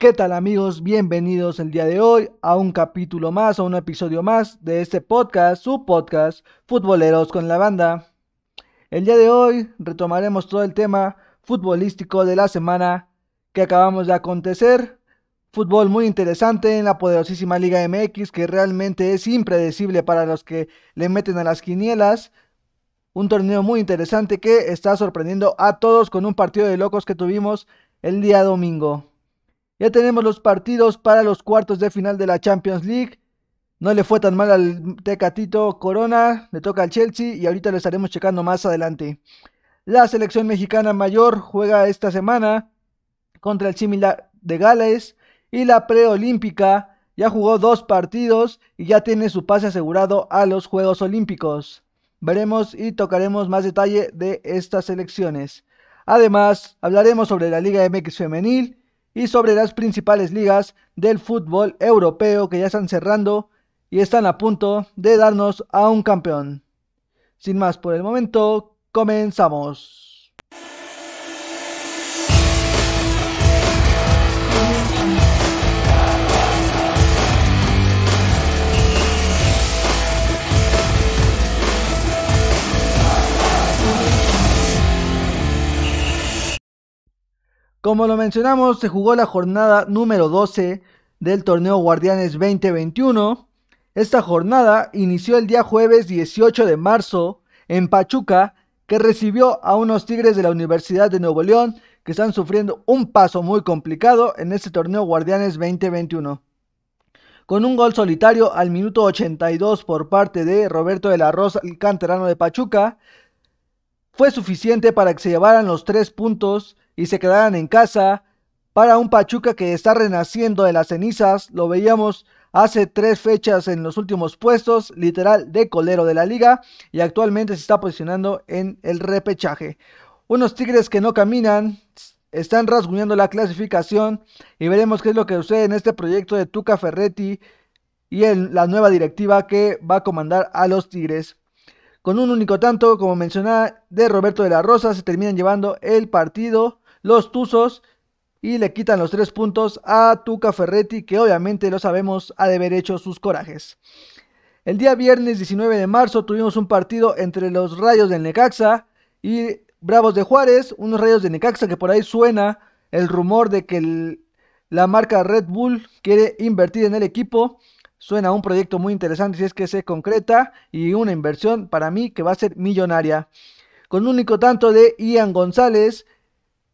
¿Qué tal amigos? Bienvenidos el día de hoy a un capítulo más, a un episodio más de este podcast, su podcast, Futboleros con la Banda. El día de hoy retomaremos todo el tema futbolístico de la semana que acabamos de acontecer. Fútbol muy interesante en la poderosísima Liga MX que realmente es impredecible para los que le meten a las quinielas. Un torneo muy interesante que está sorprendiendo a todos con un partido de locos que tuvimos el día domingo. Ya tenemos los partidos para los cuartos de final de la Champions League. No le fue tan mal al Tecatito Corona, le toca al Chelsea y ahorita lo estaremos checando más adelante. La selección mexicana mayor juega esta semana contra el Similar de Gales y la preolímpica ya jugó dos partidos y ya tiene su pase asegurado a los Juegos Olímpicos. Veremos y tocaremos más detalle de estas selecciones. Además, hablaremos sobre la Liga MX femenil y sobre las principales ligas del fútbol europeo que ya están cerrando y están a punto de darnos a un campeón. Sin más por el momento, comenzamos. Como lo mencionamos, se jugó la jornada número 12 del torneo Guardianes 2021. Esta jornada inició el día jueves 18 de marzo en Pachuca, que recibió a unos Tigres de la Universidad de Nuevo León que están sufriendo un paso muy complicado en este torneo Guardianes 2021. Con un gol solitario al minuto 82 por parte de Roberto de la Rosa, el canterano de Pachuca, fue suficiente para que se llevaran los tres puntos y se quedaran en casa. Para un Pachuca que está renaciendo de las cenizas, lo veíamos hace tres fechas en los últimos puestos, literal de colero de la liga, y actualmente se está posicionando en el repechaje. Unos Tigres que no caminan, están rasguñando la clasificación y veremos qué es lo que sucede en este proyecto de Tuca Ferretti y en la nueva directiva que va a comandar a los Tigres. Con un único tanto, como mencionaba, de Roberto de la Rosa, se terminan llevando el partido los Tuzos y le quitan los tres puntos a Tuca Ferretti, que obviamente lo sabemos ha de haber hecho sus corajes. El día viernes 19 de marzo tuvimos un partido entre los Rayos del Necaxa y Bravos de Juárez, unos Rayos de Necaxa que por ahí suena el rumor de que la marca Red Bull quiere invertir en el equipo. Suena un proyecto muy interesante si es que se concreta y una inversión para mí que va a ser millonaria. Con un único tanto de Ian González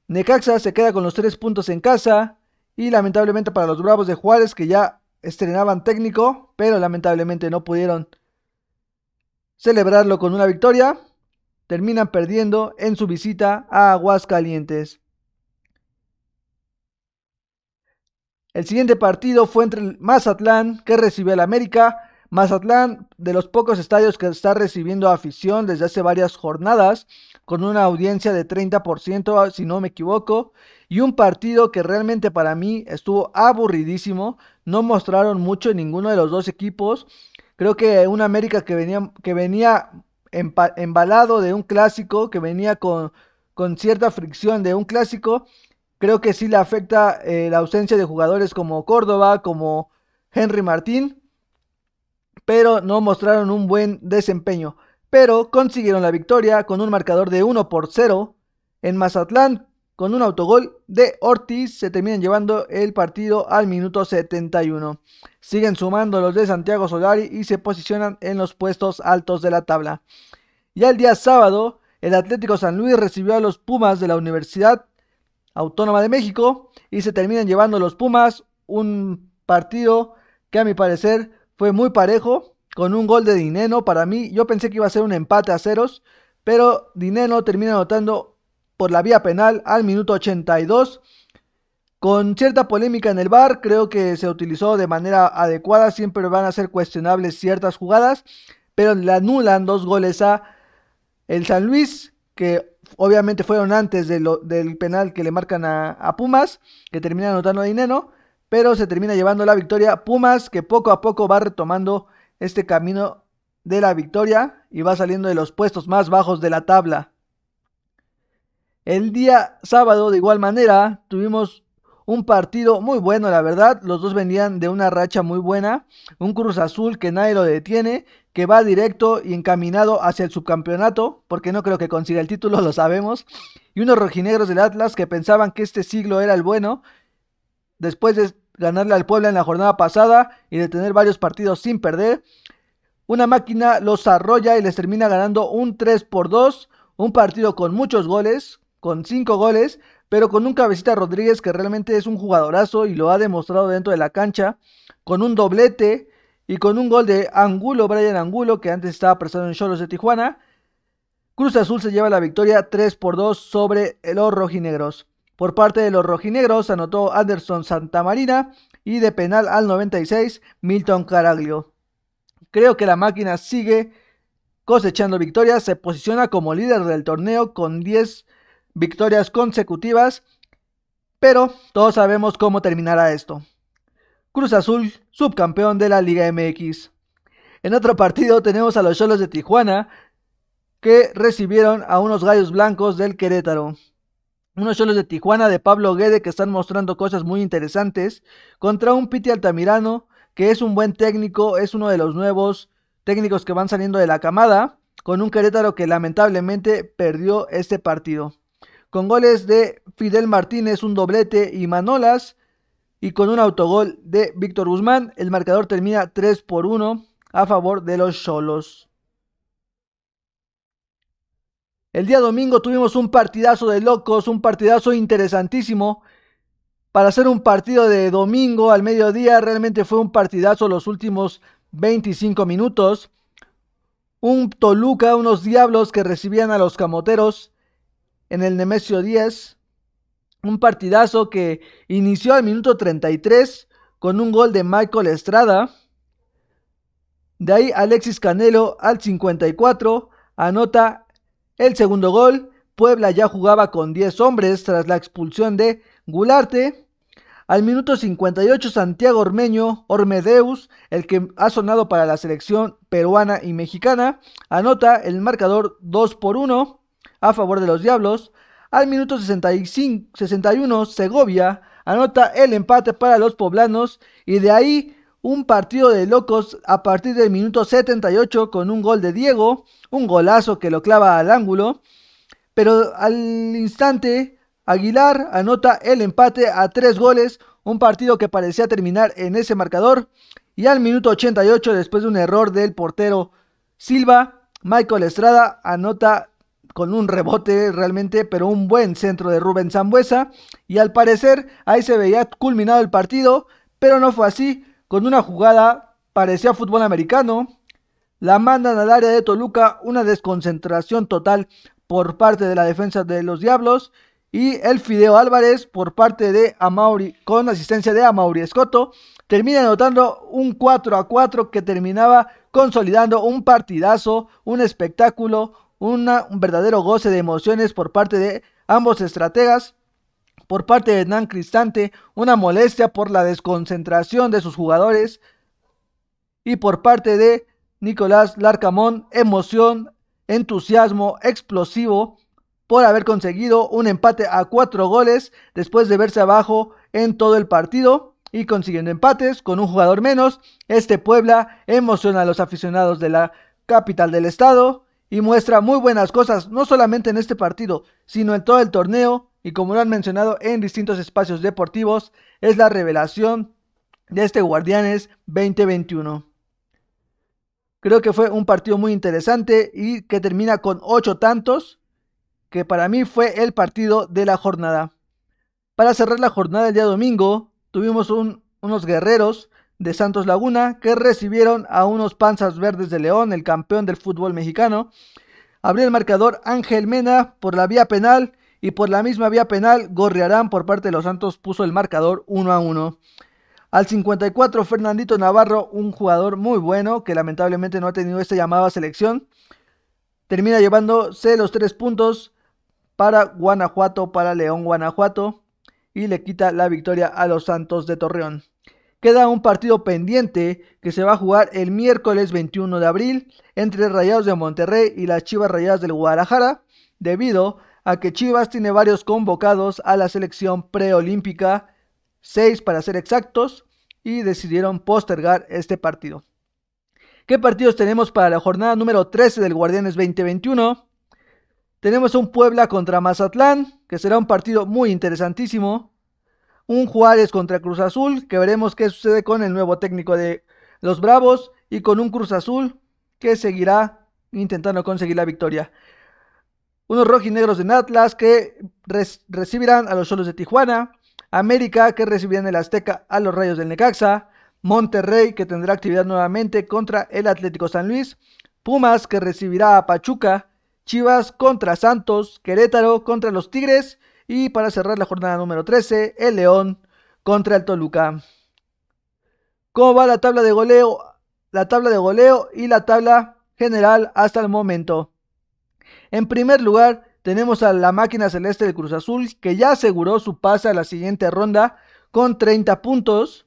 Necaxa se queda con los tres puntos en casa y lamentablemente para los Bravos de Juárez que ya estrenaban técnico, pero lamentablemente no pudieron celebrarlo con una victoria, terminan perdiendo en su visita a Aguascalientes. El siguiente partido fue entre el Mazatlán que recibió al América Mazatlán, de los pocos estadios que está recibiendo afición desde hace varias jornadas, con una audiencia de 30%, si no me equivoco, y un partido que realmente para mí estuvo aburridísimo, no mostraron mucho ninguno de los dos equipos. Creo que un América que venía, que venía embalado de un clásico, que venía con, con cierta fricción de un clásico, creo que sí le afecta eh, la ausencia de jugadores como Córdoba, como Henry Martín pero no mostraron un buen desempeño. Pero consiguieron la victoria con un marcador de 1 por 0 en Mazatlán. Con un autogol de Ortiz se terminan llevando el partido al minuto 71. Siguen sumando los de Santiago Solari y se posicionan en los puestos altos de la tabla. Ya el día sábado, el Atlético San Luis recibió a los Pumas de la Universidad Autónoma de México y se terminan llevando los Pumas un partido que a mi parecer fue muy parejo, con un gol de Dineno. Para mí, yo pensé que iba a ser un empate a ceros, pero Dineno termina anotando por la vía penal al minuto 82. Con cierta polémica en el bar, creo que se utilizó de manera adecuada. Siempre van a ser cuestionables ciertas jugadas, pero le anulan dos goles a el San Luis, que obviamente fueron antes del penal que le marcan a, a Pumas, que termina anotando a Dineno pero se termina llevando la victoria Pumas, que poco a poco va retomando este camino de la victoria y va saliendo de los puestos más bajos de la tabla. El día sábado, de igual manera, tuvimos un partido muy bueno, la verdad. Los dos venían de una racha muy buena. Un Cruz Azul que nadie lo detiene, que va directo y encaminado hacia el subcampeonato, porque no creo que consiga el título, lo sabemos. Y unos rojinegros del Atlas que pensaban que este siglo era el bueno, después de ganarle al Puebla en la jornada pasada y de tener varios partidos sin perder. Una máquina los arrolla y les termina ganando un 3 por 2, un partido con muchos goles, con 5 goles, pero con un cabecita Rodríguez que realmente es un jugadorazo y lo ha demostrado dentro de la cancha, con un doblete y con un gol de Angulo, Brian Angulo, que antes estaba prestado en Cholos de Tijuana. Cruz Azul se lleva la victoria 3 por 2 sobre los rojinegros. Por parte de los rojinegros anotó Anderson Santamarina y de penal al 96 Milton Caraglio. Creo que la máquina sigue cosechando victorias, se posiciona como líder del torneo con 10 victorias consecutivas, pero todos sabemos cómo terminará esto. Cruz Azul, subcampeón de la Liga MX. En otro partido tenemos a los Cholos de Tijuana que recibieron a unos gallos blancos del Querétaro. Unos Cholos de Tijuana de Pablo Guede que están mostrando cosas muy interesantes contra un Piti Altamirano que es un buen técnico, es uno de los nuevos técnicos que van saliendo de la camada, con un Querétaro que lamentablemente perdió este partido con goles de Fidel Martínez, un doblete y Manolas, y con un autogol de Víctor Guzmán, el marcador termina 3 por 1 a favor de los Cholos. El día domingo tuvimos un partidazo de locos, un partidazo interesantísimo. Para hacer un partido de domingo al mediodía, realmente fue un partidazo los últimos 25 minutos. Un Toluca, unos diablos que recibían a los camoteros en el Nemesio 10. Un partidazo que inició al minuto 33 con un gol de Michael Estrada. De ahí Alexis Canelo al 54 anota el segundo gol. Puebla ya jugaba con 10 hombres tras la expulsión de Gularte. Al minuto 58 Santiago Ormeño, Ormedeus, el que ha sonado para la selección peruana y mexicana, anota el marcador 2 por 1 a favor de los Diablos. Al minuto 65, 61, Segovia anota el empate para los poblanos y de ahí un partido de locos a partir del minuto 78 con un gol de Diego, un golazo que lo clava al ángulo, pero al instante Aguilar anota el empate a tres goles, un partido que parecía terminar en ese marcador y al minuto 88 después de un error del portero Silva, Michael Estrada anota con un rebote realmente, pero un buen centro de Rubén Zambuesa. Y al parecer ahí se veía culminado el partido, pero no fue así. Con una jugada parecía fútbol americano. La mandan al área de Toluca, una desconcentración total por parte de la defensa de los Diablos. Y el Fideo Álvarez por parte de Amauri, con asistencia de Amauri Escoto, termina anotando un 4 a 4 que terminaba consolidando un partidazo, un espectáculo, un verdadero goce de emociones por parte de ambos estrategas. Por parte de Hernán Cristante, una molestia por la desconcentración de sus jugadores. Y por parte de Nicolás Larcamón, emoción, entusiasmo explosivo por haber conseguido un empate a cuatro goles después de verse abajo en todo el partido y consiguiendo empates con un jugador menos. Este Puebla emociona a los aficionados de la capital del estado y muestra muy buenas cosas, no solamente en este partido, sino en todo el torneo, y como lo han mencionado en distintos espacios deportivos, es la revelación de este Guardianes 2021. Creo que fue un partido muy interesante y que termina con ocho tantos, que para mí fue el partido de la jornada. Para cerrar la jornada el día domingo, tuvimos unos guerreros de Santos Laguna, que recibieron a unos Panzas Verdes de León, el campeón del fútbol mexicano. Abrió el marcador Ángel Mena por la vía penal y por la misma vía penal Gorriarán por parte de los Santos puso el marcador 1 a 1. Al 54 Fernandito Navarro, un jugador muy bueno que lamentablemente no ha tenido esta llamada selección, termina llevándose los tres puntos para Guanajuato, para León Guanajuato y le quita la victoria a los Santos de Torreón. Queda un partido pendiente que se va a jugar el miércoles 21 de abril entre Rayados de Monterrey y las Chivas Rayadas del Guadalajara, debido a que Chivas tiene varios convocados a la selección preolímpica 6 para ser exactos, y decidieron postergar este partido. ¿Qué partidos tenemos para la jornada número 13 del Guardianes 2021? Tenemos un Puebla contra Mazatlán, que será un partido muy interesantísimo. Un Juárez contra Cruz Azul, que veremos qué sucede con el nuevo técnico de los Bravos y con un Cruz Azul que seguirá intentando conseguir la victoria. Unos rojinegros de Atlas que recibirán a los solos de Tijuana. América que recibirá en el Azteca a los Rayos del Necaxa. Monterrey que tendrá actividad nuevamente contra el Atlético San Luis. Pumas que recibirá a Pachuca. Chivas contra Santos. Querétaro contra los Tigres. Y para cerrar la jornada número 13, el León contra el Toluca. ¿Cómo va la tabla de goleo? La tabla de goleo y la tabla general hasta el momento. En primer lugar, tenemos a la máquina celeste del Cruz Azul, que ya aseguró su pase a la siguiente ronda con 30 puntos,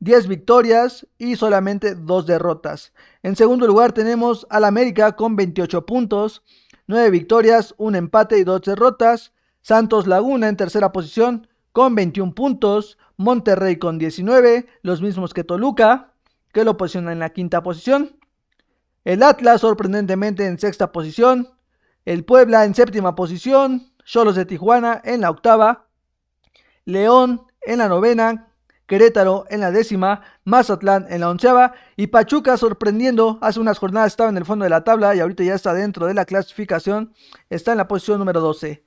10 victorias y solamente 2 derrotas. En segundo lugar, tenemos al América con 28 puntos, 9 victorias, 1 empate y 2 derrotas. Santos Laguna en tercera posición con 21 puntos, Monterrey con 19, los mismos que Toluca, que lo posiciona en la quinta posición. El Atlas sorprendentemente en sexta posición, el Puebla en séptima posición, Cholos de Tijuana en la octava, León en la novena, Querétaro en la décima, Mazatlán en la onceava y Pachuca sorprendiendo, hace unas jornadas estaba en el fondo de la tabla y ahorita ya está dentro de la clasificación, está en la posición número 12.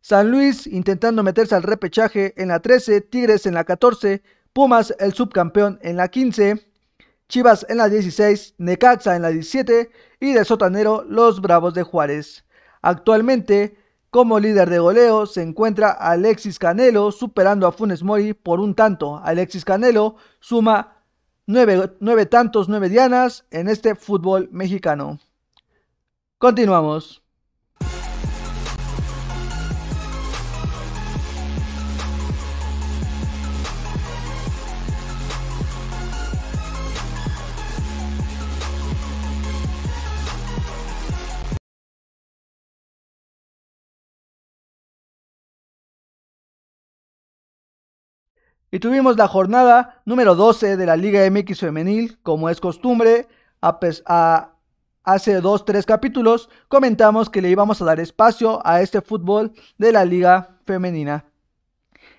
San Luis intentando meterse al repechaje en la 13, Tigres en la 14, Pumas el subcampeón en la 15, Chivas en la 16, Necaxa en la 17 y de sotanero los Bravos de Juárez. Actualmente, como líder de goleo, se encuentra Alexis Canelo superando a Funes Mori por un tanto. Alexis Canelo suma nueve, tantos, nueve dianas en este fútbol mexicano. Continuamos. Y tuvimos la jornada número 12 de la Liga MX Femenil, como es costumbre, hace dos, tres capítulos comentamos que le íbamos a dar espacio a este fútbol de la Liga Femenina.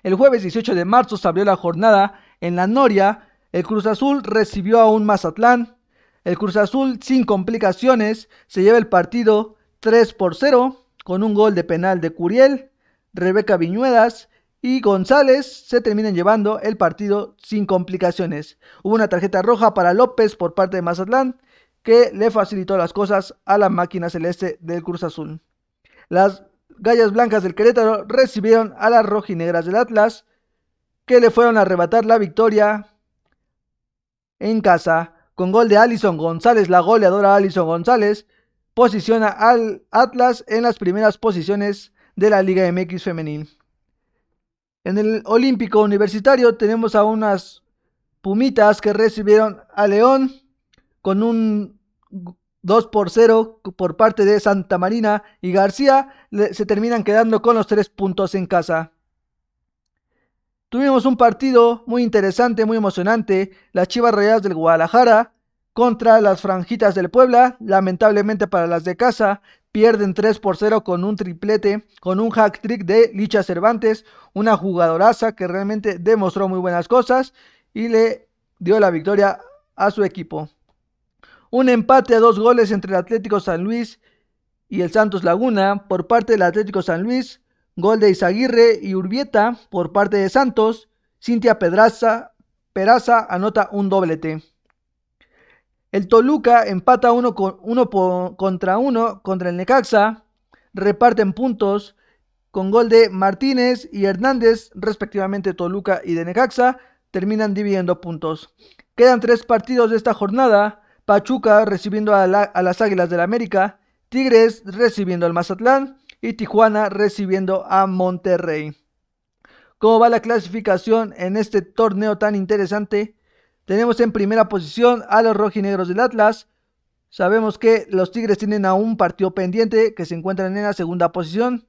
El jueves 18 de marzo se abrió la jornada en la Noria, el Cruz Azul recibió a un Mazatlán, el Cruz Azul sin complicaciones se lleva el partido 3 por 0 con un gol de penal de Curiel, Rebeca Viñuedas y González se terminan llevando el partido sin complicaciones. Hubo una tarjeta roja para López por parte de Mazatlán que le facilitó las cosas a la máquina celeste del Cruz Azul. Las gallas blancas del Querétaro recibieron a las rojinegras del Atlas que le fueron a arrebatar la victoria en casa con gol de Alison González, la goleadora Alison González posiciona al Atlas en las primeras posiciones de la Liga MX femenil. En el Olímpico Universitario tenemos a unas Pumitas que recibieron a León con un 2 por 0 por parte de Santa Marina y García. Se terminan quedando con los tres puntos en casa. Tuvimos un partido muy interesante, muy emocionante. Las Chivas Rayadas del Guadalajara contra las Franjitas del Puebla. Lamentablemente para las de casa, pierden 3 por 0 con un triplete, con un hack trick de Licha Cervantes, una jugadoraza que realmente demostró muy buenas cosas y le dio la victoria a su equipo. Un empate a dos goles entre el Atlético San Luis y el Santos Laguna por parte del Atlético San Luis, gol de Izaguirre y Urbieta por parte de Santos, Cintia Pedraza, Peraza anota un doblete. El Toluca empata uno, contra uno contra el Necaxa. Reparten puntos con gol de Martínez y Hernández, respectivamente Toluca y de Necaxa. Terminan dividiendo puntos. Quedan tres partidos de esta jornada. Pachuca recibiendo a, las Águilas del la América. Tigres recibiendo al Mazatlán. Y Tijuana recibiendo a Monterrey. ¿Cómo va la clasificación en este torneo tan interesante? Tenemos en primera posición a los rojinegros del Atlas. Sabemos que los Tigres tienen aún un partido pendiente que se encuentran en la segunda posición.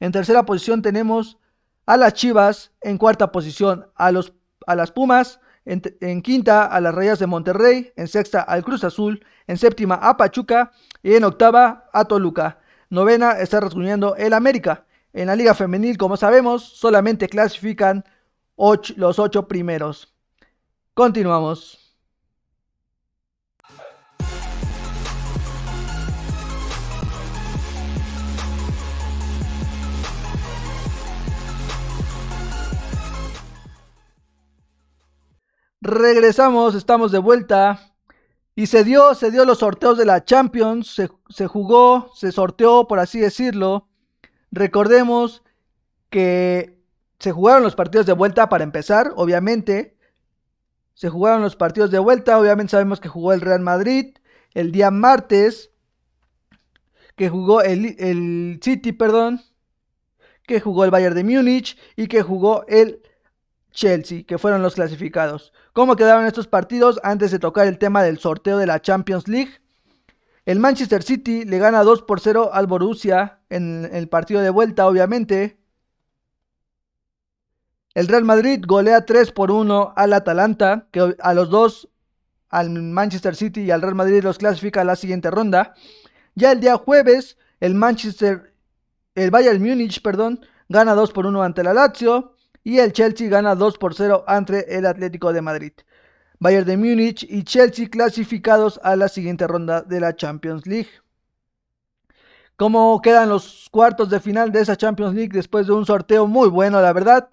En tercera posición tenemos a las Chivas, en cuarta posición a, los, a las Pumas, en, quinta a las Rayas de Monterrey, en sexta al Cruz Azul, en séptima a Pachuca y en octava a Toluca. Novena está rasguñando el América. En la Liga Femenil, como sabemos, solamente clasifican los ocho primeros. Continuamos. Regresamos, estamos de vuelta. Y se dio, se dio los sorteos de la Champions, se, se, jugó, se sorteó, por así decirlo. Recordemos que se jugaron los partidos de vuelta para empezar, obviamente. Se jugaron los partidos de vuelta, obviamente sabemos que jugó el Real Madrid el día martes, que jugó el, el City, perdón, que jugó el Bayern de Múnich y que jugó el Chelsea, que fueron los clasificados. ¿Cómo quedaron estos partidos antes de tocar el tema del sorteo de la Champions League? El Manchester City le gana 2 por 0 al Borussia en el partido de vuelta, obviamente. El Real Madrid golea 3 por 1 al Atalanta, que a los dos, al Manchester City y al Real Madrid los clasifica a la siguiente ronda. Ya el día jueves, el Manchester, el Bayern Múnich, perdón, gana 2 por 1 ante la Lazio y el Chelsea gana 2 por 0 ante el Atlético de Madrid. Bayern de Múnich y Chelsea clasificados a la siguiente ronda de la Champions League. ¿Cómo quedan los cuartos de final de esa Champions League después de un sorteo muy bueno, la verdad?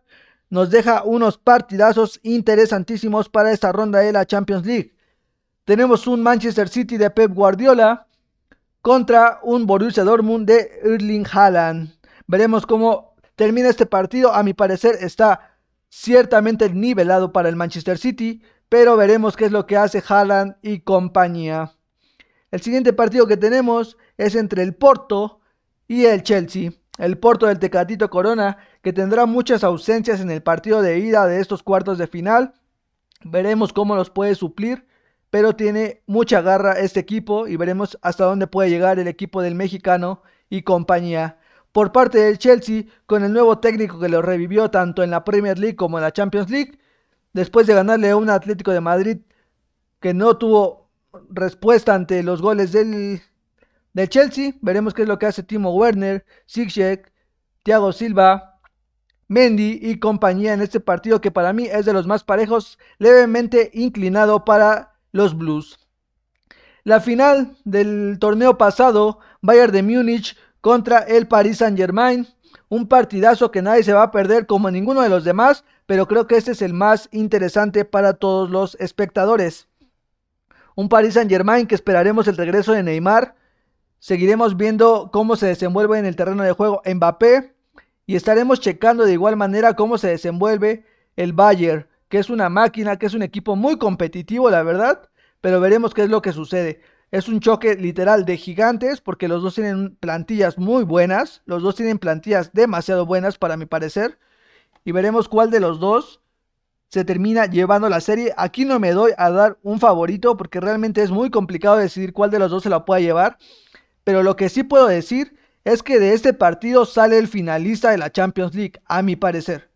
Nos deja unos partidazos interesantísimos para esta ronda de la Champions League. Tenemos un Manchester City de Pep Guardiola contra un Borussia Dortmund de Erling Haaland. Veremos cómo termina este partido. A mi parecer está ciertamente nivelado para el Manchester City, pero veremos qué es lo que hace Haaland y compañía. El siguiente partido que tenemos es entre el Porto y el Chelsea. El Porto del Tecatito Corona, que tendrá muchas ausencias en el partido de ida de estos cuartos de final. Veremos cómo los puede suplir, pero tiene mucha garra este equipo y veremos hasta dónde puede llegar el equipo del mexicano y compañía por parte del Chelsea con el nuevo técnico que lo revivió tanto en la Premier League como en la Champions League, después de ganarle a un Atlético de Madrid que no tuvo respuesta ante los goles del, del Chelsea. Veremos qué es lo que hace Timo Werner, Ziyech, Thiago Silva, Mendy y compañía en este partido que para mí es de los más parejos, levemente inclinado para los Blues. La final del torneo pasado, Bayern de Múnich contra el Paris Saint Germain. Un partidazo que nadie se va a perder como ninguno de los demás, pero creo que este es el más interesante para todos los espectadores. Un Paris Saint Germain que esperaremos el regreso de Neymar. Seguiremos viendo cómo se desenvuelve en el terreno de juego Mbappé. Y estaremos checando de igual manera cómo se desenvuelve el Bayern, que es una máquina, que es un equipo muy competitivo, la verdad. Pero veremos qué es lo que sucede. Es un choque literal de gigantes porque los dos tienen plantillas muy buenas. Los dos tienen plantillas demasiado buenas para mi parecer. Y veremos cuál de los dos se termina llevando la serie. Aquí no me doy a dar un favorito porque realmente es muy complicado decidir cuál de los dos se la pueda llevar. Pero lo que sí puedo decir es que de este partido sale el finalista de la Champions League, a mi parecer.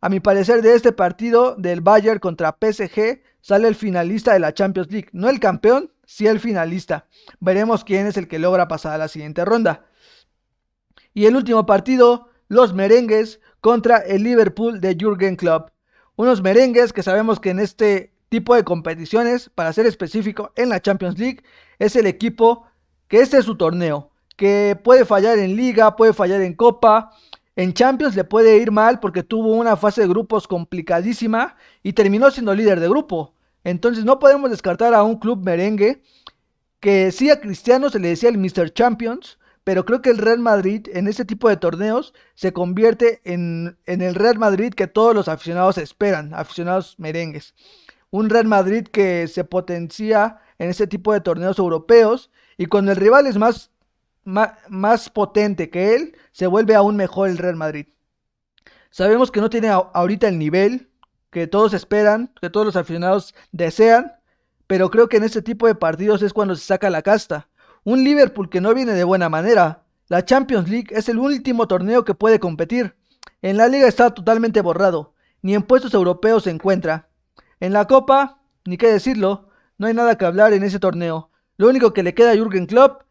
A mi parecer de este partido del Bayern contra PSG sale el finalista de la Champions League. No el campeón, si el finalista. Veremos quién es el que logra pasar a la siguiente ronda. Y el último partido, los merengues contra el Liverpool de Jürgen Klopp. Unos merengues que sabemos que en este tipo de competiciones, para ser específico, en la Champions League, es el equipo que este es su torneo, que puede fallar en liga, puede fallar en copa, en Champions le puede ir mal porque tuvo una fase de grupos complicadísima y terminó siendo líder de grupo. Entonces no podemos descartar a un club merengue que sí a Cristiano se le decía el Mr. Champions, pero creo que el Real Madrid en este tipo de torneos se convierte en, en, el Real Madrid que todos los aficionados esperan, aficionados merengues. Un Real Madrid que se potencia en este tipo de torneos europeos y cuando el rival es más, más, más potente que él, se vuelve aún mejor el Real Madrid. Sabemos que no tiene ahorita el nivel que todos esperan, que todos los aficionados desean, pero creo que en este tipo de partidos es cuando se saca la casta. Un Liverpool que no viene de buena manera. La Champions League es el último torneo que puede competir. En la liga está totalmente borrado, ni en puestos europeos se encuentra. En la Copa, ni qué decirlo, no hay nada que hablar en ese torneo. Lo único que le queda a Jürgen Klopp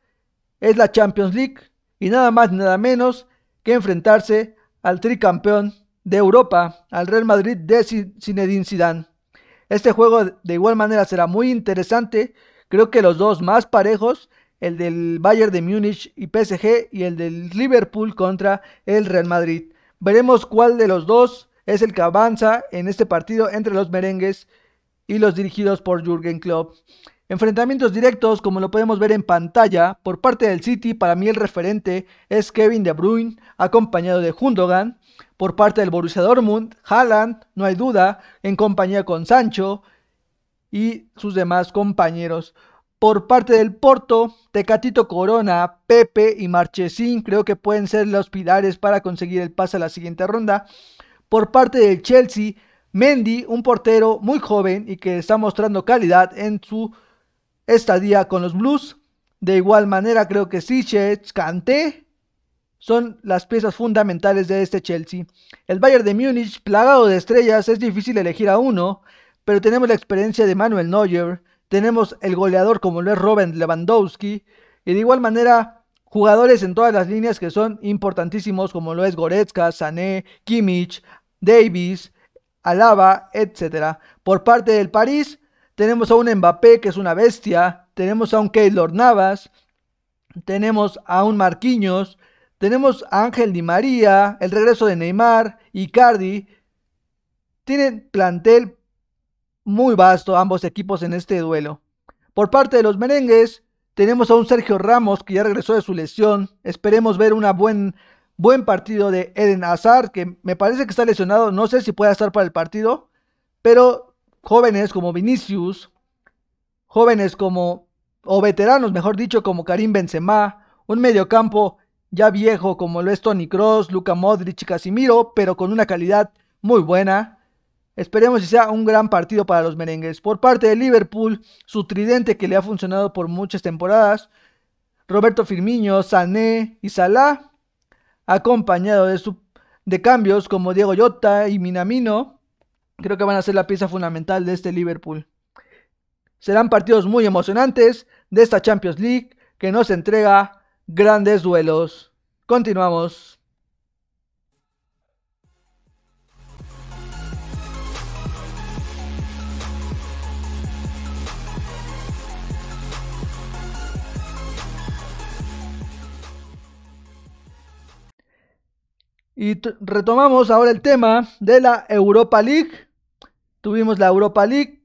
es la Champions League y nada más nada menos que enfrentarse al tricampeón de Europa, al Real Madrid de Zinedine Zidane. Este juego de igual manera será muy interesante. Creo que los dos más parejos, el del Bayern de Múnich y PSG y el del Liverpool contra el Real Madrid. Veremos cuál de los dos es el que avanza en este partido entre los merengues y los dirigidos por Jürgen Klopp. Enfrentamientos directos, como lo podemos ver en pantalla, por parte del City, para mí el referente es Kevin De Bruyne, acompañado de Gundogan. Por parte del Borussia Dortmund, Haaland, no hay duda, en compañía con Sancho y sus demás compañeros. Por parte del Porto, Tecatito Corona, Pepe y Marchesín creo que pueden ser los pilares para conseguir el pase a la siguiente ronda. Por parte del Chelsea, Mendy, un portero muy joven y que está mostrando calidad en su estadía con los Blues. De igual manera, creo que Sichets, Kanté son las piezas fundamentales de este Chelsea. El Bayern de Múnich, plagado de estrellas, es difícil elegir a uno, pero tenemos la experiencia de Manuel Neuer, tenemos el goleador como lo es Robin Lewandowski, y de igual manera jugadores en todas las líneas que son importantísimos como lo es Goretzka, Sané, Kimmich, Davis, Alaba, etc. Por parte del París, tenemos a un Mbappé que es una bestia. Tenemos a un Keylor Navas. Tenemos a un Marquinhos. Tenemos a Ángel Di María. El regreso de Neymar. Icardi. Tienen plantel muy vasto ambos equipos en este duelo. Por parte de los merengues, tenemos a un Sergio Ramos que ya regresó de su lesión. Esperemos ver un buen, buen partido de Eden Hazard, que me parece que está lesionado. No sé si puede estar para el partido, pero jóvenes como Vinicius, jóvenes como, o veteranos, mejor dicho, como Karim Benzema, un mediocampo ya viejo como lo es Tony Cross, Luka Modric y Casimiro, pero con una calidad muy buena. Esperemos que sea un gran partido para los merengues. Por parte de Liverpool, su tridente que le ha funcionado por muchas temporadas, Roberto Firmino, Sané y Salah, acompañado de, de cambios como Diego Llota y Minamino, creo que van a ser la pieza fundamental de este Liverpool. Serán partidos muy emocionantes de esta Champions League que nos entrega grandes duelos. Continuamos. Y retomamos ahora el tema de la Europa League. Tuvimos la Europa League.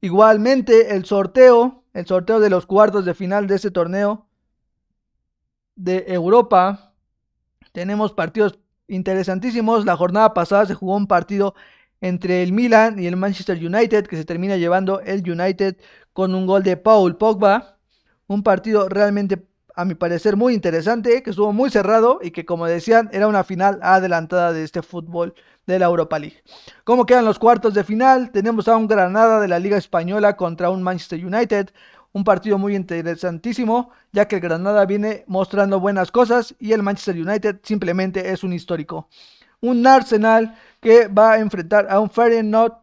Igualmente el sorteo, el sorteo de los cuartos de final de ese torneo de Europa. Tenemos partidos interesantísimos. La jornada pasada se jugó un partido entre el Milan y el Manchester United que se termina llevando el United con un gol de Paul Pogba. Un partido realmente a mi parecer muy interesante, que estuvo muy cerrado y que como decían era una final adelantada de este fútbol de la Europa League. ¿Cómo quedan los cuartos de final? Tenemos a un Granada de la Liga Española contra un Manchester United. Un partido muy interesantísimo, ya que el Granada viene mostrando buenas cosas y el Manchester United simplemente es un histórico. Un Arsenal que va a enfrentar a un Feyenoord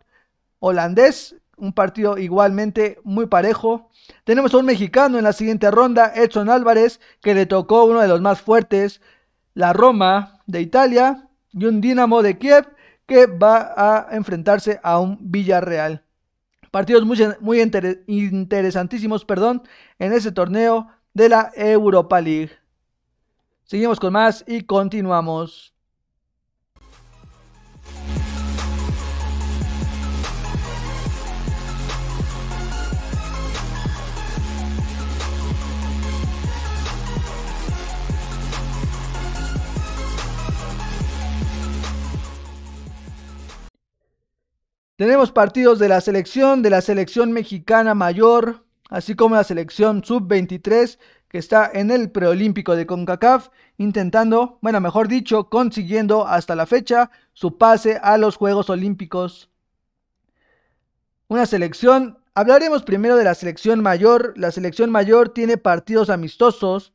holandés, un partido igualmente muy parejo. Tenemos a un mexicano en la siguiente ronda, Edson Álvarez, que le tocó uno de los más fuertes, la Roma de Italia, y un Dinamo de Kiev que va a enfrentarse a un Villarreal. Partidos muy, interesantísimos perdón, en ese torneo de la Europa League. Seguimos con más y continuamos. Tenemos partidos de la selección, de la selección mexicana mayor, así como la selección sub-23 que está en el preolímpico de CONCACAF, intentando, bueno, mejor dicho, consiguiendo hasta la fecha su pase a los Juegos Olímpicos. Una selección, hablaremos primero de la selección mayor. La selección mayor tiene partidos amistosos.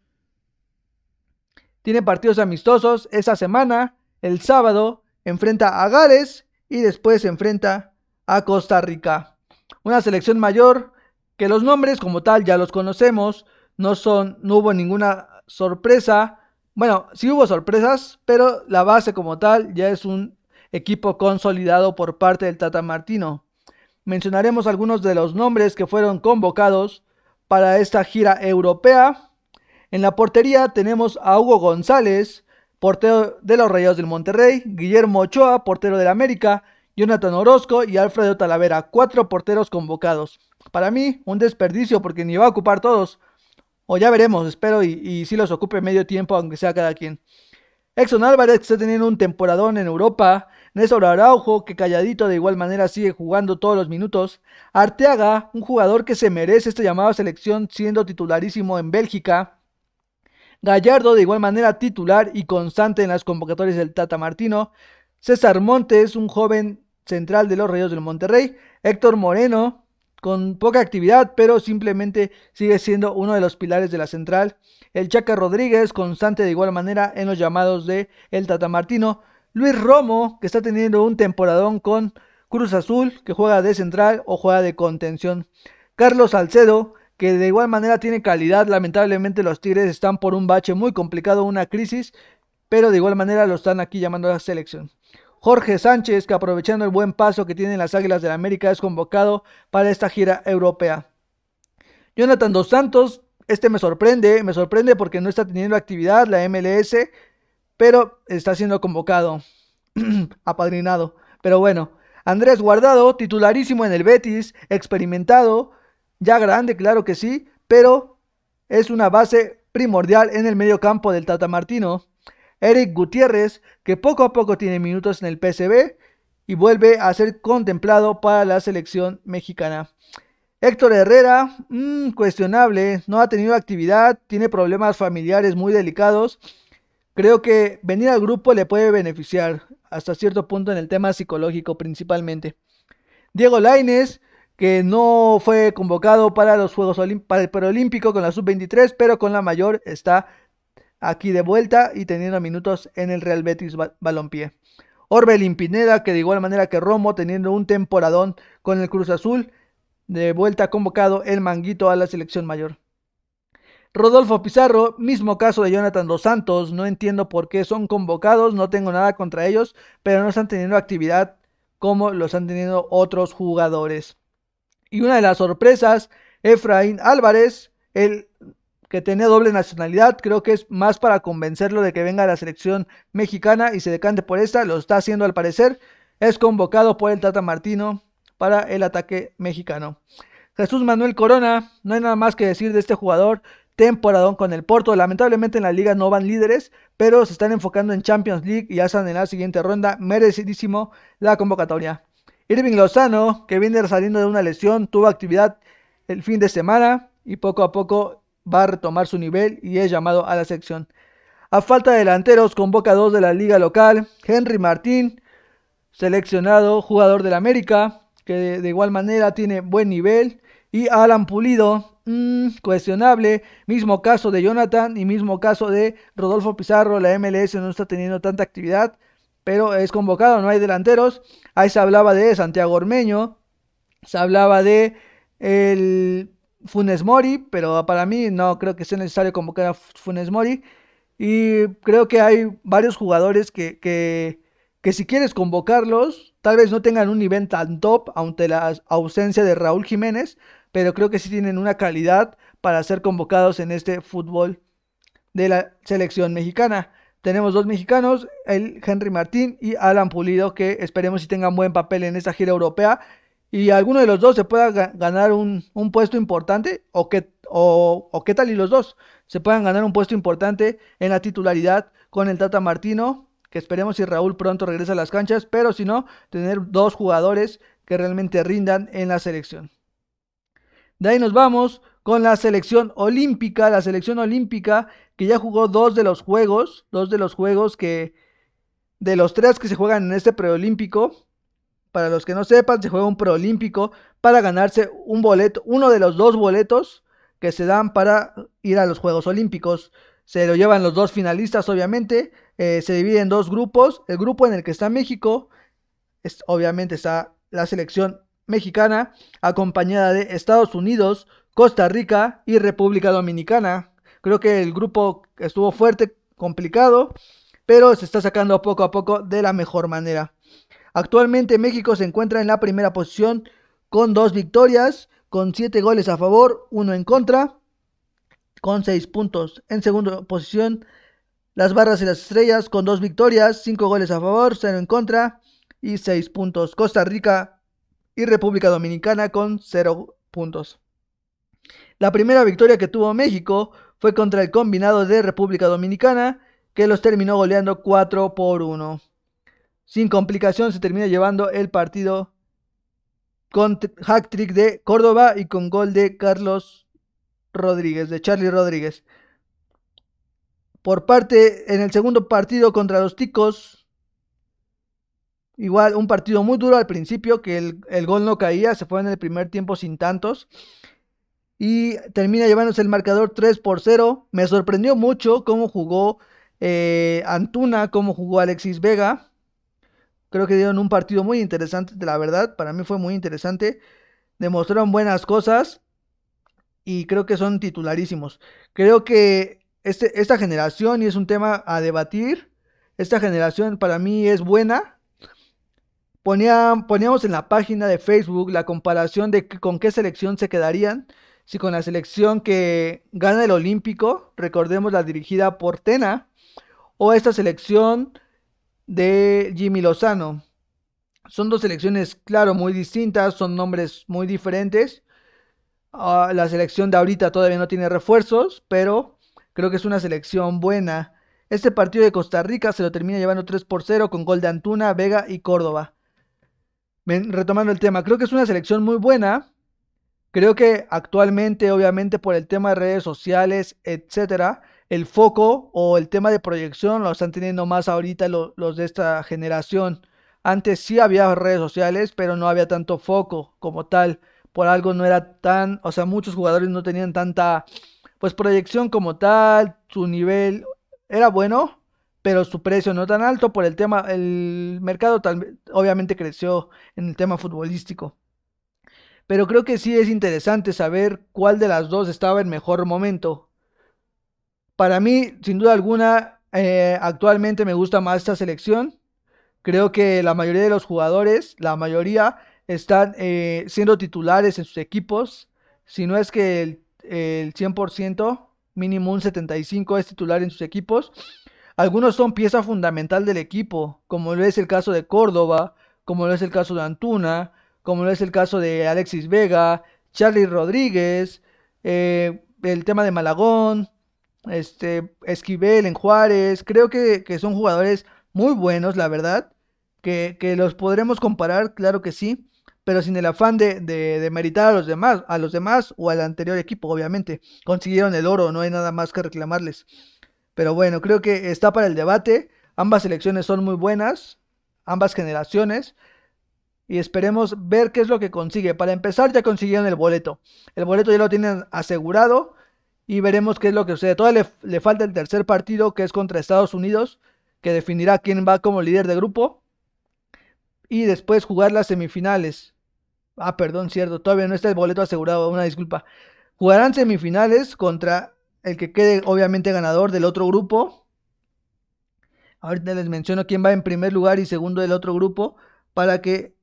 Tiene partidos amistosos esa semana El sábado enfrenta a Gales y después enfrenta a Costa Rica. Una selección mayor que los nombres como tal ya los conocemos, no son no hubo ninguna sorpresa. Bueno, sí hubo sorpresas, pero la base como tal ya es un equipo consolidado por parte del Tata Martino. Mencionaremos algunos de los nombres que fueron convocados para esta gira europea. En la portería tenemos a Hugo González, portero de los Rayados del Monterrey, Guillermo Ochoa, portero del América, Jonathan Orozco y Alfredo Talavera, cuatro porteros convocados. Para mí, un desperdicio porque ni va a ocupar todos. O ya veremos, espero y, si los ocupe medio tiempo, aunque sea cada quien. Exxon Álvarez que está teniendo un temporadón en Europa. Néstor Araujo, que calladito de igual manera sigue jugando todos los minutos. Arteaga, un jugador que se merece esta llamada selección siendo titularísimo en Bélgica. Gallardo, de igual manera titular y constante en las convocatorias del Tata Martino. César Montes, un joven central de los Reyes del Monterrey. Héctor Moreno, con poca actividad, pero simplemente sigue siendo uno de los pilares de la central. El Chaca Rodríguez, constante de igual manera en los llamados de el Tata Martino. Luis Romo, que está teniendo un temporadón con Cruz Azul, que juega de central o juega de contención. Carlos Salcedo, que de igual manera tiene calidad. Lamentablemente los Tigres están por un bache muy complicado, una crisis, pero de igual manera lo están aquí llamando a la selección. Jorge Sánchez, que aprovechando el buen paso que tienen las Águilas de la América, es convocado para esta gira europea. Jonathan Dos Santos, este me sorprende, me sorprende porque no está teniendo actividad la MLS, pero está siendo convocado, apadrinado. Pero bueno, Andrés Guardado, titularísimo en el Betis, experimentado, ya grande, claro que sí, pero es una base primordial en el medio campo del Tata Martino. Eric Gutiérrez, que poco a poco tiene minutos en el PSB y vuelve a ser contemplado para la selección mexicana. Héctor Herrera, mmm, cuestionable, no ha tenido actividad, tiene problemas familiares muy delicados. Creo que venir al grupo le puede beneficiar hasta cierto punto en el tema psicológico principalmente. Diego Laines, que no fue convocado para los Juegos para el Preolímpico con la sub-23, pero con la mayor está aquí de vuelta y teniendo minutos en el Real Betis Balompié. Orbelín Pineda, que de igual manera que Romo, teniendo un temporadón con el Cruz Azul, de vuelta convocado el manguito a la selección mayor. Rodolfo Pizarro, mismo caso de Jonathan Dos Santos, no entiendo por qué son convocados, no tengo nada contra ellos, pero no están teniendo actividad como los han tenido otros jugadores. Y una de las sorpresas, Efraín Álvarez, el que tenía doble nacionalidad, creo que es más para convencerlo de que venga a la selección mexicana y se decante por esta, lo está haciendo al parecer, es convocado por el Tata Martino para el ataque mexicano. Jesús Manuel Corona, no hay nada más que decir de este jugador, temporadón con el Porto, lamentablemente en la liga no van líderes, pero se están enfocando en Champions League y ya están en la siguiente ronda, merecidísimo la convocatoria. Irving Lozano, que viene saliendo de una lesión, tuvo actividad el fin de semana y poco a poco va a retomar su nivel y es llamado a la sección. A falta de delanteros, convoca dos de la liga local. Henry Martín, seleccionado jugador del América, que de, igual manera tiene buen nivel. Y Alan Pulido, mm, cuestionable. Mismo caso de Jonathan y mismo caso de Rodolfo Pizarro. La MLS no está teniendo tanta actividad, pero es convocado, no hay delanteros. Ahí se hablaba de Santiago Ormeño, se hablaba de el Funes Mori, pero para mí no creo que sea necesario convocar a Funes Mori. Y creo que hay varios jugadores que, que, si quieres convocarlos, tal vez no tengan un nivel tan top ante la ausencia de Raúl Jiménez, pero creo que sí tienen una calidad para ser convocados en este fútbol de la selección mexicana. Tenemos dos mexicanos, el Henry Martín y Alan Pulido, que esperemos si tengan buen papel en esta gira europea y alguno de los dos se pueda ganar un, puesto importante o, que, o, qué tal y los dos se puedan ganar un puesto importante en la titularidad con el Tata Martino, que esperemos si Raúl pronto regresa a las canchas, pero si no, tener dos jugadores que realmente rindan en la selección. De ahí nos vamos con la selección olímpica, la selección olímpica que ya jugó dos de los juegos, dos de los juegos que de los tres que se juegan en este preolímpico, para los que no sepan, se juega un preolímpico para ganarse un boleto, uno de los dos boletos que se dan para ir a los Juegos Olímpicos. Se lo llevan los dos finalistas, obviamente. eh, se divide en dos grupos. El grupo en el que está México, obviamente está la selección mexicana, acompañada de Estados Unidos, Costa Rica y República Dominicana. Creo que el grupo estuvo fuerte, complicado, pero se está sacando poco a poco de la mejor manera. Actualmente México se encuentra en la primera posición con dos victorias, con siete goles a favor, uno en contra, con seis puntos. En segunda posición, las barras y las estrellas con dos victorias, cinco goles a favor, cero en contra y seis puntos. Costa Rica y República Dominicana con cero puntos. La primera victoria que tuvo México fue contra el combinado de República Dominicana, que los terminó goleando 4 por 1. Sin complicación se termina llevando el partido con hack trick de Córdoba y con gol de Carlos Rodríguez, de Charlie Rodríguez. Por parte, en el segundo partido contra los Ticos, igual un partido muy duro al principio, que el, el gol no caía, se fue en el primer tiempo sin tantos y termina llevándose el marcador 3 por 0. Me sorprendió mucho cómo jugó eh, Antuna, cómo jugó Alexis Vega. Creo que dieron un partido muy interesante, la verdad. Para mí fue muy interesante. Demostraron buenas cosas y creo que son titularísimos. Creo que este, esta generación, y es un tema a debatir, esta generación para mí es buena. poníamos en la página de Facebook la comparación de con qué selección se quedarían si con la selección que gana el Olímpico, recordemos la dirigida por Tena, o esta selección de Jimmy Lozano. Son dos selecciones, claro, muy distintas, son nombres muy diferentes. Ah, la selección de ahorita todavía no tiene refuerzos, pero creo que es una selección buena. Este partido de Costa Rica se lo termina llevando 3 por 0 con gol de Antuna, Vega y Córdoba. Retomando el tema, creo que es una selección muy buena. Creo que actualmente, obviamente, por el tema de redes sociales, etcétera, el foco o el tema de proyección lo están teniendo más ahorita los de esta generación. Antes sí había redes sociales, pero no había tanto foco como tal. Por algo no era tan, o sea, muchos jugadores no tenían tanta, pues, proyección como tal. Su nivel era bueno, pero su precio no tan alto por el tema, el mercado obviamente creció en el tema futbolístico. Pero creo que sí es interesante saber cuál de las dos estaba en mejor momento. Para mí, sin duda alguna, eh, actualmente me gusta más esta selección. Creo que la mayoría de los jugadores, la mayoría, están eh, siendo titulares en sus equipos. Si no es que el, el 100%, mínimo un 75% es titular en sus equipos. Algunos son pieza fundamental del equipo, como lo es el caso de Córdoba, como lo es el caso de Antuna, como es el caso de Alexis Vega, Charlie Rodríguez, eh, el tema de Malagón, este, Esquivel en Juárez, creo que, son jugadores muy buenos, la verdad, que, los podremos comparar, claro que sí, pero sin el afán de, de, meritar a los demás, a los demás o al anterior equipo, obviamente. Consiguieron el oro, no hay nada más que reclamarles. Pero bueno, creo que está para el debate. Ambas selecciones son muy buenas, ambas generaciones y esperemos ver qué es lo que consigue. Para empezar, ya consiguieron el boleto. El boleto ya lo tienen asegurado y veremos qué es lo que sucede. Todavía le, falta el tercer partido que es contra Estados Unidos, que definirá quién va como líder de grupo. Y después jugar las semifinales. Ah, perdón, cierto, todavía no está el boleto asegurado, una disculpa. Jugarán semifinales contra el que quede obviamente ganador del otro grupo. Ahorita les menciono quién va en primer lugar y segundo del otro grupo para que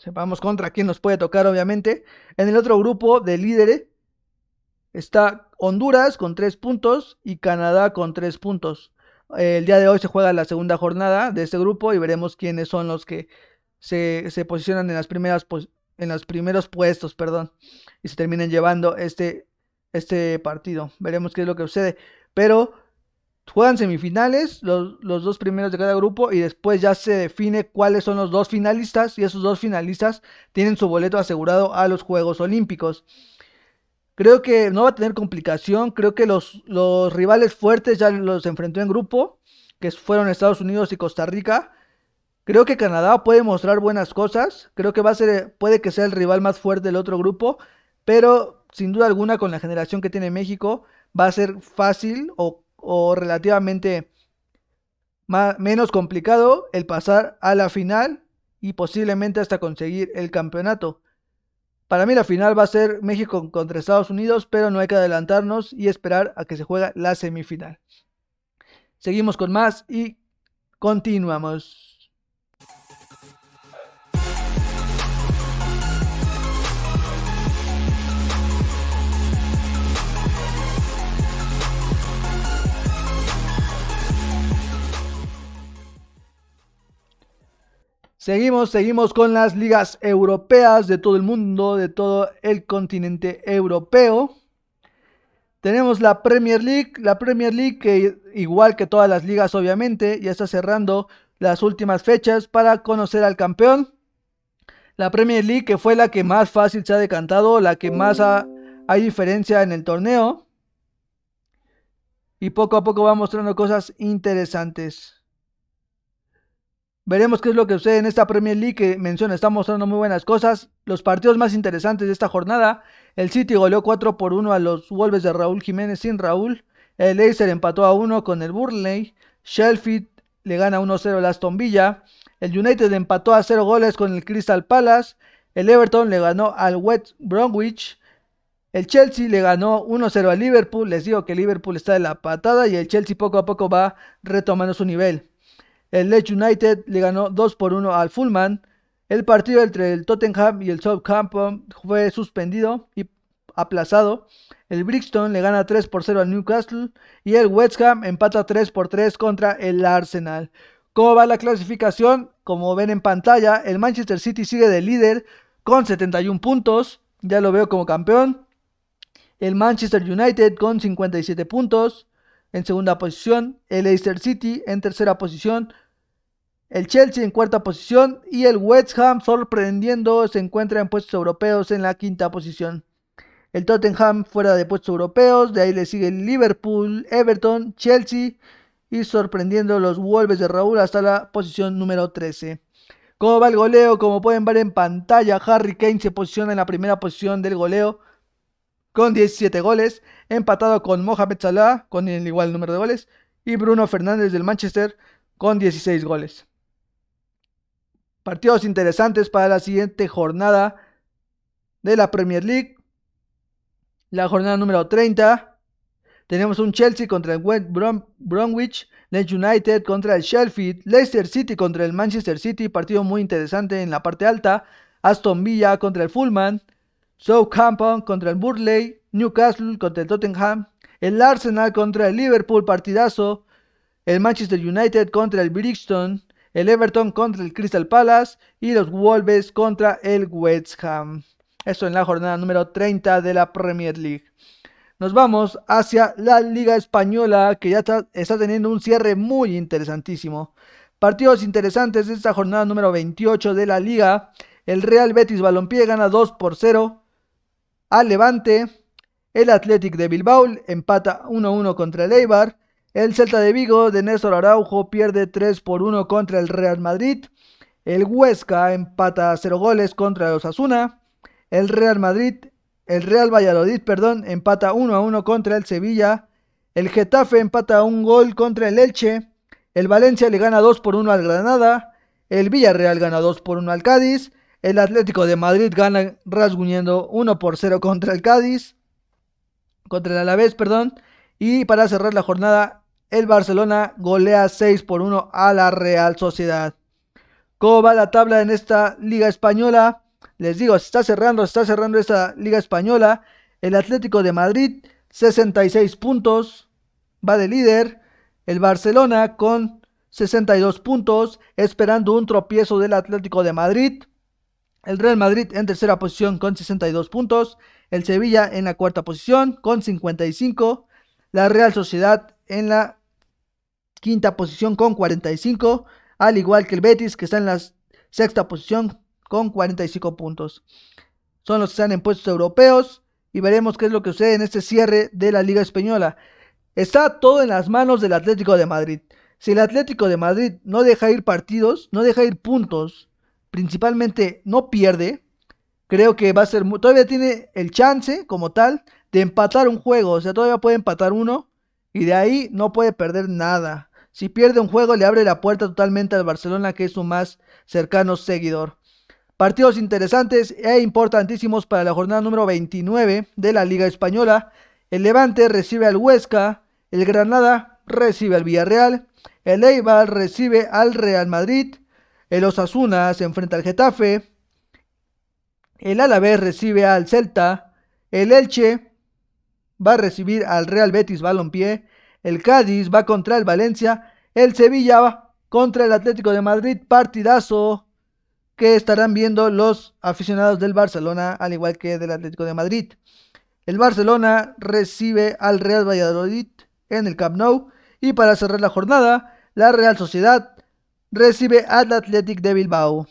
Sepamos contra quién nos puede tocar, obviamente. En el otro grupo de líderes está Honduras con tres puntos y Canadá con tres puntos. El día de hoy se juega la segunda jornada de este grupo y veremos quiénes son los que se, posicionan en las primeras en los primeros puestos, perdón, y se terminen llevando este, este partido. Veremos qué es lo que sucede. Pero Juegan semifinales, los, dos primeros de cada grupo, y después ya se define cuáles son los dos finalistas, y esos dos finalistas tienen su boleto asegurado a los Juegos Olímpicos. Creo que no va a tener complicación, creo que los, los rivales fuertes ya los enfrentó en grupo, que fueron Estados Unidos y Costa Rica. Creo que Canadá puede mostrar buenas cosas, creo que va a ser, puede que sea el rival más fuerte del otro grupo, pero sin duda alguna con la generación que tiene México va a ser fácil o o relativamente menos complicado el pasar a la final y posiblemente hasta conseguir el campeonato. Para mí la final va a ser México contra Estados Unidos, pero no hay que adelantarnos y esperar a que se juegue la semifinal. Seguimos con más y continuamos. Seguimos, seguimos con las ligas europeas de todo el mundo, de todo el continente europeo. Tenemos la Premier League, la Premier League que igual que todas las ligas obviamente ya está cerrando las últimas fechas para conocer al campeón. La Premier League que fue la que más fácil se ha decantado, la que más hay diferencia en el torneo. Y poco a poco va mostrando cosas interesantes. Veremos qué es lo que sucede en esta Premier League que menciona, está mostrando muy buenas cosas. Los partidos más interesantes de esta jornada, el City goleó 4 por 1 a los Wolves de Raúl Jiménez sin Raúl. El Leicester empató a 1 con el Burnley. Sheffield le gana 1-0 al Aston Villa. El United empató a 0 goles con el Crystal Palace. El Everton le ganó al West Bromwich. El Chelsea le ganó 1-0 al Liverpool. Les digo que Liverpool está en la patada y el Chelsea poco a poco va retomando su nivel. El Leeds United le ganó 2 por 1 al Fulham. El partido entre el Tottenham y el Southampton fue suspendido y aplazado. El Brixton le gana 3 por 0 al Newcastle y el West Ham empata 3 por 3 contra el Arsenal. ¿Cómo va la clasificación? Como ven en pantalla, el Manchester City sigue de líder con 71 puntos, ya lo veo como campeón. El Manchester United con 57 puntos en segunda posición, el Leicester City en tercera posición, el Chelsea en cuarta posición y el West Ham sorprendiendo se encuentra en puestos europeos en la quinta posición. El Tottenham fuera de puestos europeos, de ahí le sigue Liverpool, Everton, Chelsea y sorprendiendo los Wolves de Raúl hasta la posición número 13. ¿Cómo va el goleo? Como pueden ver en pantalla, Harry Kane se posiciona en la primera posición del goleo con 17 goles, empatado con Mohamed Salah con el igual número de goles y Bruno Fernández del Manchester con 16 goles. Partidos interesantes para la siguiente jornada de la Premier League. La jornada número 30. Tenemos un Chelsea contra el West Bromwich, Leeds United contra el Sheffield, Leicester City contra el Manchester City, partido muy interesante en la parte alta, Aston Villa contra el Fulham, Southampton contra el Burley, Newcastle contra el Tottenham, el Arsenal contra el Liverpool, partidazo, el Manchester United contra el Brixton, el Everton contra el Crystal Palace y los Wolves contra el West Ham. Esto en la jornada número 30 de la Premier League. Nos vamos hacia la Liga Española que ya está, está teniendo un cierre muy interesantísimo. Partidos interesantes de esta jornada número 28 de la Liga. El Real Betis Balompié gana 2 por 0 al Levante. El Athletic de Bilbao empata 1-1 contra el Eibar. El Celta de Vigo de Néstor Araujo pierde 3 por 1 contra el Real Madrid. El Huesca empata 0 goles contra los Asuna. El Real Madrid, el Real Valladolid, perdón, empata 1 a 1 contra el Sevilla. El Getafe empata un gol contra el Elche. El Valencia le gana 2 por 1 al Granada. El Villarreal gana 2 por 1 al Cádiz. El Atlético de Madrid gana rasguñando 1 por 0 contra el Cádiz. Contra el Alavés, perdón. Y para cerrar la jornada, el Barcelona golea 6 por 1 a la Real Sociedad. ¿Cómo va la tabla en esta liga española? Les digo, se está cerrando, se está cerrando esta liga española. El Atlético de Madrid, 66 puntos, va de líder. El Barcelona con 62 puntos, esperando un tropiezo del Atlético de Madrid. El Real Madrid en tercera posición con 62 puntos. El Sevilla en la cuarta posición con 55. La Real Sociedad en la quinta posición con 45, al igual que el Betis que está en la sexta posición con 45 puntos. Son los que están en puestos europeos y veremos qué es lo que sucede en este cierre de la Liga Española. Está todo en las manos del Atlético de Madrid. Si el Atlético de Madrid no deja ir partidos, no deja ir puntos, principalmente no pierde, creo que va a ser, todavía tiene el chance como tal de empatar un juego, o sea, todavía puede empatar uno y de ahí no puede perder nada. Si pierde un juego le abre la puerta totalmente al Barcelona que es su más cercano seguidor. Partidos interesantes e importantísimos para la jornada número 29 de la Liga Española. El Levante recibe al Huesca, el Granada recibe al Villarreal, el Eibar recibe al Real Madrid, el Osasuna se enfrenta al Getafe, el Alavés recibe al Celta, el Elche va a recibir al Real Betis Balompié, el Cádiz va contra el Valencia, el Sevilla va contra el Atlético de Madrid, partidazo que estarán viendo los aficionados del Barcelona, al igual que del Atlético de Madrid. El Barcelona recibe al Real Valladolid en el Camp Nou. Y para cerrar la jornada, la Real Sociedad recibe al Athletic de Bilbao.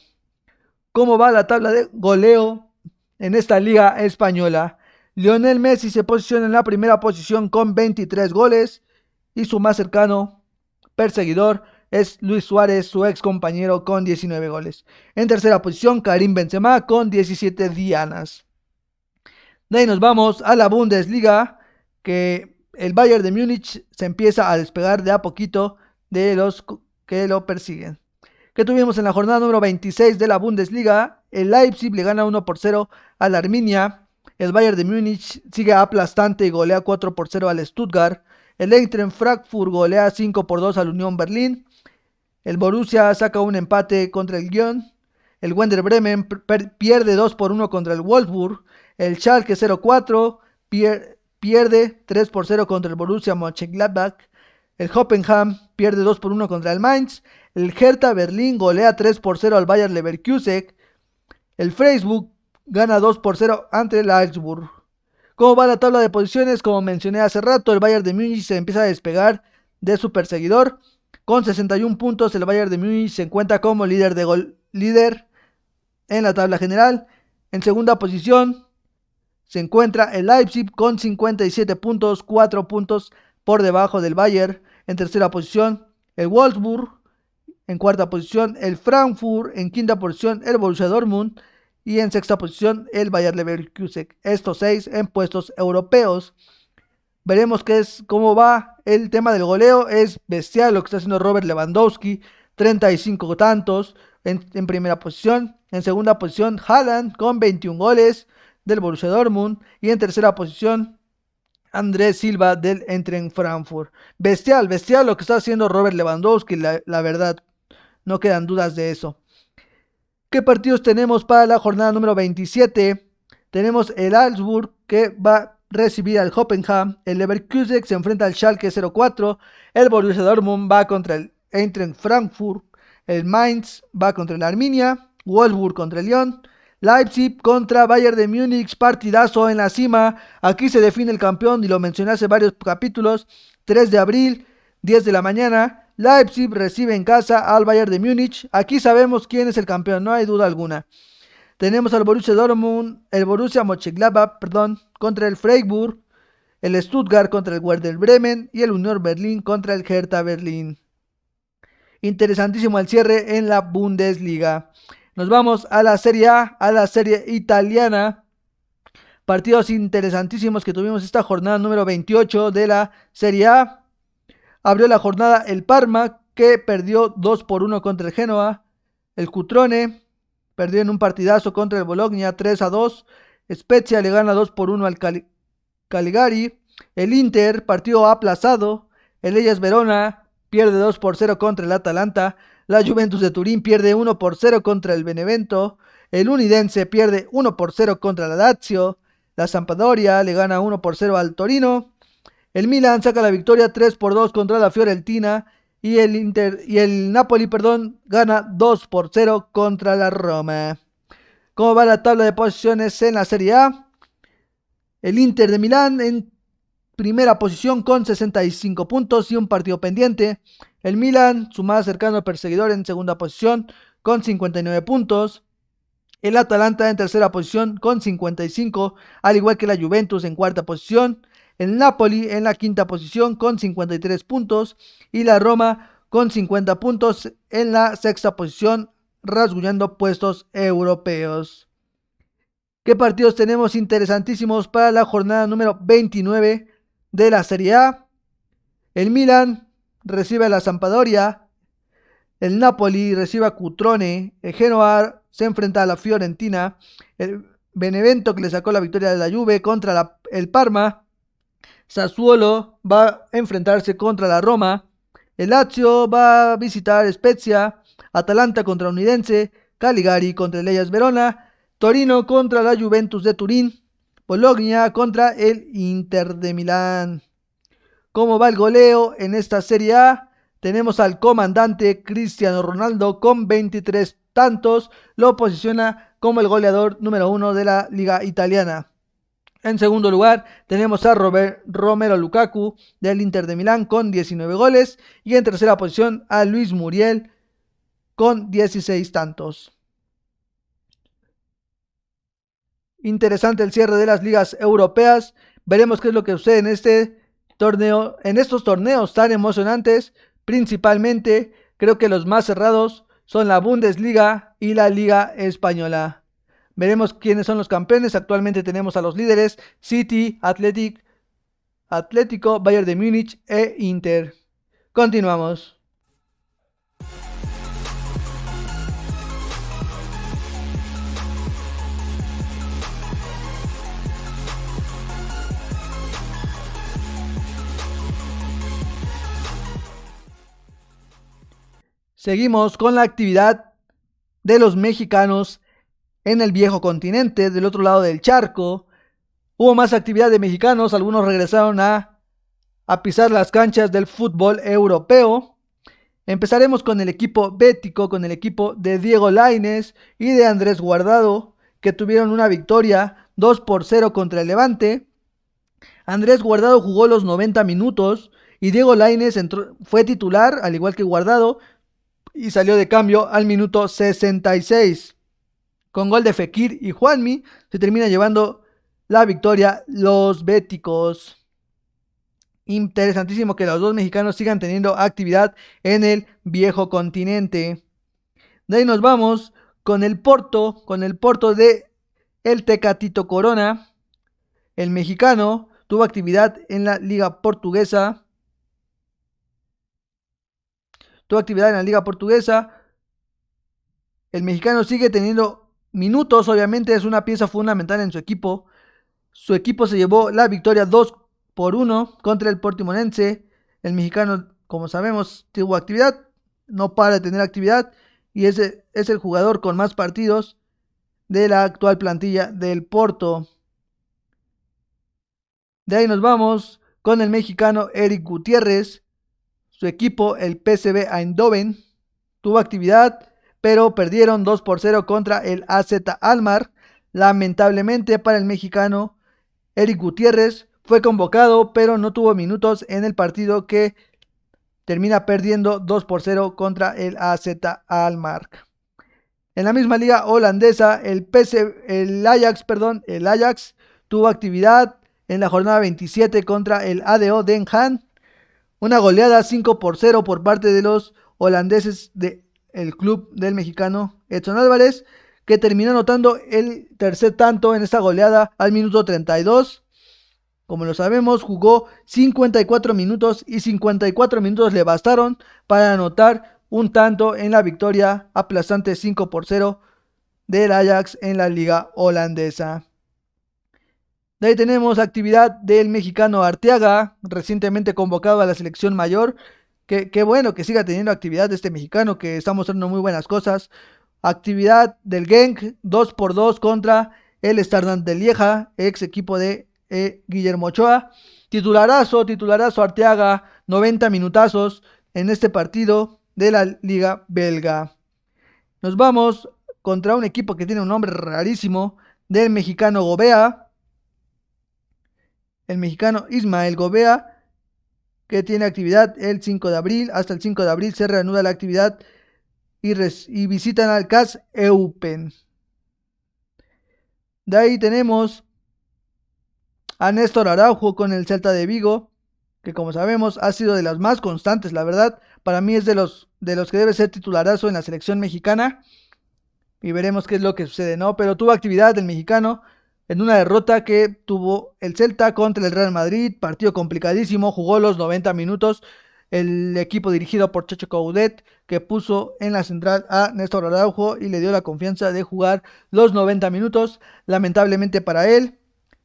¿Cómo va la tabla de goleo en esta liga española? Lionel Messi se posiciona en la primera posición con 23 goles y su más cercano perseguidor es Luis Suárez, su ex compañero con 19 goles. En tercera posición, Karim Benzema con 17 dianas. De ahí nos vamos a la Bundesliga, que el Bayern de Múnich se empieza a despegar de a poquito de los que lo persiguen. Que tuvimos en la jornada número 26 de la Bundesliga, el Leipzig le gana 1 por 0 al Arminia, el Bayern de Múnich sigue aplastante y golea 4 por 0 al Stuttgart, el Eintracht Frankfurt golea 5 por 2 al Unión Berlín, el Borussia saca un empate contra el Lyon, el Wender Bremen pierde 2 por 1 contra el Wolfsburg, el Schalke 0-4 pierde 3 por 0 contra el Borussia Mönchengladbach, el Hoppenham pierde 2 por 1 contra el Mainz. El Hertha Berlín golea 3 por 0 al Bayern Leverkusen. El Facebook gana 2 por 0 ante el Augsburg. ¿Cómo va la tabla de posiciones? Como mencioné hace rato, el Bayern de Múnich se empieza a despegar de su perseguidor. Con 61 puntos, el Bayern de Múnich se encuentra como líder, de gol, líder en la tabla general. En segunda posición se encuentra el Leipzig con 57 puntos, 4 puntos por debajo del Bayern. En tercera posición, el Wolfsburg. En cuarta posición, el Frankfurt. En quinta posición, el Borussia Dortmund. Y en sexta posición, el Bayern Leverkusen. Estos seis en puestos europeos. Veremos qué es, cómo va el tema del goleo. Es bestial lo que está haciendo Robert Lewandowski. 35 tantos en, en primera posición. En segunda posición, Haaland con 21 goles del Borussia Dortmund. Y en tercera posición, Andrés Silva del en Frankfurt. Bestial, bestial lo que está haciendo Robert Lewandowski, la, la, verdad. No quedan dudas de eso. ¿Qué partidos tenemos para la jornada número 27? Tenemos el Augsburg que va a recibir al Hoppenham. El Leverkusen se enfrenta al Schalke 04. El Borussia Dortmund va contra el Eintracht Frankfurt. El Mainz va contra el Arminia. Wolfsburg contra el Lyon. Leipzig contra Bayern de Múnich, partidazo en la cima. Aquí se define el campeón y lo mencioné hace varios capítulos. 3 de abril, 10 de la mañana. Leipzig recibe en casa al Bayern de Múnich. Aquí sabemos quién es el campeón, no hay duda alguna. Tenemos al Borussia Dortmund, el Borussia Mönchengladbach, perdón, contra el Freiburg, el Stuttgart contra el Werder Bremen y el Union Berlin contra el Hertha Berlin. Interesantísimo el cierre en la Bundesliga. Nos vamos a la Serie A, a la Serie Italiana. Partidos interesantísimos que tuvimos esta jornada número 28 de la Serie A. Abrió la jornada el Parma, que perdió 2 por 1 contra el Genoa. El Cutrone perdió en un partidazo contra el Bologna 3 a 2. Spezia le gana 2 por 1 al Caligari. El Inter, partido aplazado. El Ellas Verona pierde 2 por 0 contra el Atalanta. La Juventus de Turín pierde 1 por 0 contra el Benevento. El Unidense pierde 1 por 0 contra la Lazio. La Sampdoria le gana 1 por 0 al Torino. El Milan saca la victoria 3 por 2 contra la Fiorentina. Y el, Inter, y el Napoli perdón, gana 2 por 0 contra la Roma. ¿Cómo va la tabla de posiciones en la Serie A? El Inter de Milán en primera posición con 65 puntos y un partido pendiente. El Milan, su más cercano perseguidor en segunda posición con 59 puntos. El Atalanta en tercera posición con 55, al igual que la Juventus en cuarta posición. El Napoli en la quinta posición con 53 puntos y la Roma con 50 puntos en la sexta posición, rasguñando puestos europeos. ¿Qué partidos tenemos interesantísimos para la jornada número 29 de la Serie A? El Milan recibe a la Sampadoria. El Napoli recibe a Cutrone. El Genoa se enfrenta a la Fiorentina. El Benevento que le sacó la victoria de la Juve contra el Parma. Sassuolo va a enfrentarse contra la Roma. El Lazio va a visitar Spezia. Atalanta contra Unidense. Caligari contra el Ellas Verona. Torino contra la Juventus de Turín. Bologna contra el Inter de Milán. ¿Cómo va el goleo en esta Serie A? Tenemos al comandante Cristiano Ronaldo con 23 tantos. Lo posiciona como el goleador número uno de la liga italiana. En segundo lugar, tenemos a Robert, Romero Lukaku del Inter de Milán con 19 goles. Y en tercera posición a Luis Muriel con 16 tantos. interesante el cierre de las ligas europeas. Veremos qué es lo que sucede en este torneo, en estos torneos tan emocionantes. Principalmente, creo que los más cerrados son la Bundesliga y la Liga Española. Veremos quiénes son los campeones. Actualmente tenemos a los líderes City, Atlético, Bayern de Múnich e Inter. Continuamos. Seguimos con la actividad de los mexicanos en el viejo continente, del otro lado del charco. Hubo más actividad de mexicanos, algunos regresaron a, pisar las canchas del fútbol europeo. Empezaremos con el equipo bético, con el equipo de Diego Laines y de Andrés Guardado, que tuvieron una victoria 2 por 0 contra el Levante. Andrés Guardado jugó los 90 minutos y Diego Laines fue titular, al igual que Guardado, y salió de cambio al minuto 66. Con gol de Fekir y Juanmi se termina llevando la victoria los béticos. Interesantísimo que los dos mexicanos sigan teniendo actividad en el viejo continente. De ahí nos vamos con el Porto, con el Porto de el Tecatito Corona. El mexicano tuvo actividad en la liga portuguesa tuvo actividad en la liga portuguesa. El mexicano sigue teniendo minutos, obviamente es una pieza fundamental en su equipo. Su equipo se llevó la victoria 2 por 1 contra el Portimonense. El mexicano, como sabemos, tuvo actividad, no para de tener actividad y ese es el jugador con más partidos de la actual plantilla del Porto. De ahí nos vamos con el mexicano Eric Gutiérrez, su equipo, el PSV Eindhoven, tuvo actividad, pero perdieron 2 por 0 contra el AZ Almar. Lamentablemente para el mexicano, Eric Gutiérrez fue convocado, pero no tuvo minutos en el partido que termina perdiendo 2 por 0 contra el AZ Almar. En la misma liga holandesa, el, el Ajax, perdón, el Ajax tuvo actividad en la jornada 27 contra el ADO Den Haag una goleada 5 por 0 por parte de los holandeses del club del mexicano Edson Álvarez, que terminó anotando el tercer tanto en esta goleada al minuto 32. Como lo sabemos, jugó 54 minutos y 54 minutos le bastaron para anotar un tanto en la victoria aplastante 5 por 0 del Ajax en la liga holandesa. De ahí tenemos actividad del mexicano Arteaga, recientemente convocado a la selección mayor. Qué bueno que siga teniendo actividad de este mexicano que está mostrando muy buenas cosas. Actividad del Genk 2 por 2 contra el Stardust de Lieja, ex equipo de eh, Guillermo Ochoa. Titularazo, titularazo Arteaga, 90 minutazos en este partido de la Liga Belga. Nos vamos contra un equipo que tiene un nombre rarísimo del mexicano Gobea, el mexicano Ismael Gobea, que tiene actividad el 5 de abril. Hasta el 5 de abril se reanuda la actividad y, y visitan al CAS Eupen. De ahí tenemos a Néstor Araujo con el Celta de Vigo, que como sabemos ha sido de las más constantes, la verdad. Para mí es de los, de los que debe ser titularazo en la selección mexicana. Y veremos qué es lo que sucede, ¿no? Pero tuvo actividad el mexicano en una derrota que tuvo el Celta contra el Real Madrid, partido complicadísimo, jugó los 90 minutos el equipo dirigido por Chacho Caudet, que puso en la central a Néstor Araujo y le dio la confianza de jugar los 90 minutos. Lamentablemente para él,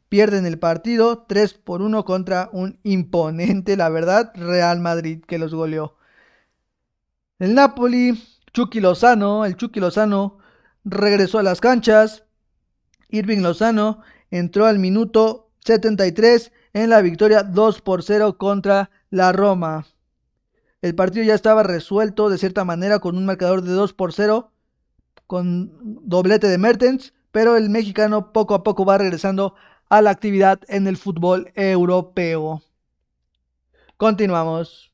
pierden el partido 3 por 1 contra un imponente, la verdad, Real Madrid que los goleó. El Napoli, Chucky Lozano, el Chucky Lozano regresó a las canchas. Irving Lozano entró al minuto 73 en la victoria 2 por 0 contra la Roma. El partido ya estaba resuelto de cierta manera con un marcador de 2 por 0, con doblete de Mertens, pero el mexicano poco a poco va regresando a la actividad en el fútbol europeo. Continuamos.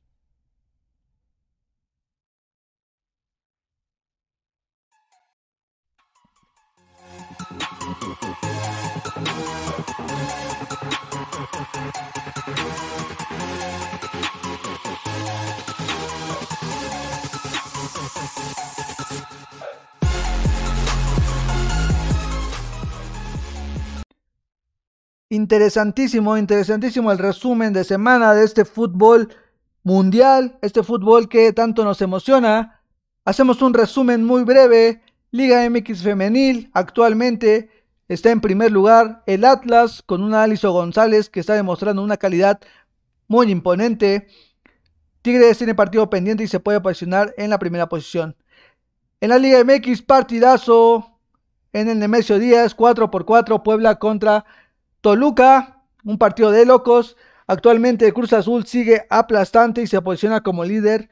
Interesantísimo, interesantísimo el resumen de semana de este fútbol mundial, este fútbol que tanto nos emociona. Hacemos un resumen muy breve. Liga MX femenil actualmente está en primer lugar el Atlas con un Aliso González que está demostrando una calidad muy imponente. Tigres tiene partido pendiente y se puede posicionar en la primera posición. En la Liga MX partidazo en el Nemesio Díaz 4 por 4 Puebla contra Toluca, un partido de locos. Actualmente Cruz Azul sigue aplastante y se posiciona como líder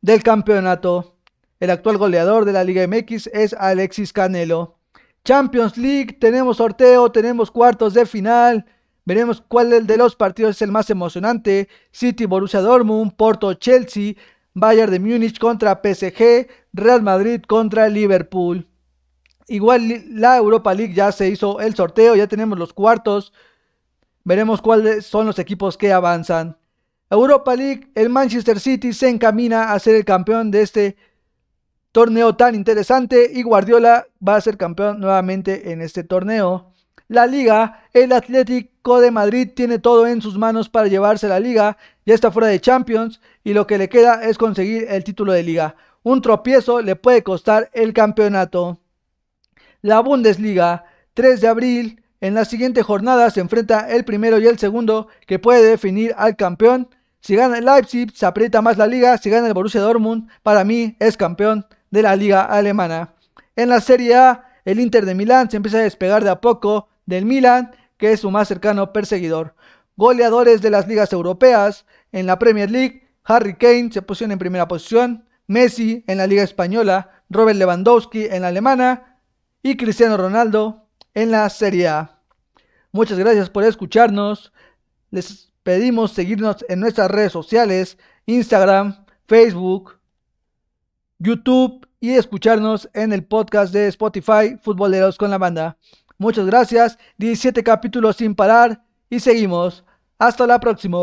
del campeonato. El actual goleador de la Liga MX es Alexis Canelo. Champions League, tenemos sorteo, tenemos cuartos de final. Veremos cuál de los partidos es el más emocionante. City, Borussia Dortmund, Porto, Chelsea, Bayern de Múnich contra PSG, Real Madrid contra Liverpool. Igual la Europa League ya se hizo el sorteo, ya tenemos los cuartos. Veremos cuáles son los equipos que avanzan. Europa League, el Manchester City se encamina a ser el campeón de este torneo tan interesante y Guardiola va a ser campeón nuevamente en este torneo. La liga, el Atlético de Madrid tiene todo en sus manos para llevarse la liga, ya está fuera de Champions y lo que le queda es conseguir el título de liga. Un tropiezo le puede costar el campeonato. La Bundesliga, 3 de abril, en la siguiente jornada se enfrenta el primero y el segundo que puede definir al campeón. Si gana el Leipzig, se aprieta más la liga. Si gana el Borussia Dortmund, para mí es campeón de la liga alemana. En la Serie A, el Inter de Milán se empieza a despegar de a poco del Milan, que es su más cercano perseguidor. Goleadores de las ligas europeas, en la Premier League, Harry Kane se posiciona en primera posición, Messi en la Liga Española, Robert Lewandowski en la alemana, y Cristiano Ronaldo en la Serie A. Muchas gracias por escucharnos. Les pedimos seguirnos en nuestras redes sociales, Instagram, Facebook, YouTube y escucharnos en el podcast de Spotify Futboleros con la Banda. Muchas gracias, 17 capítulos sin parar y seguimos. Hasta la próxima.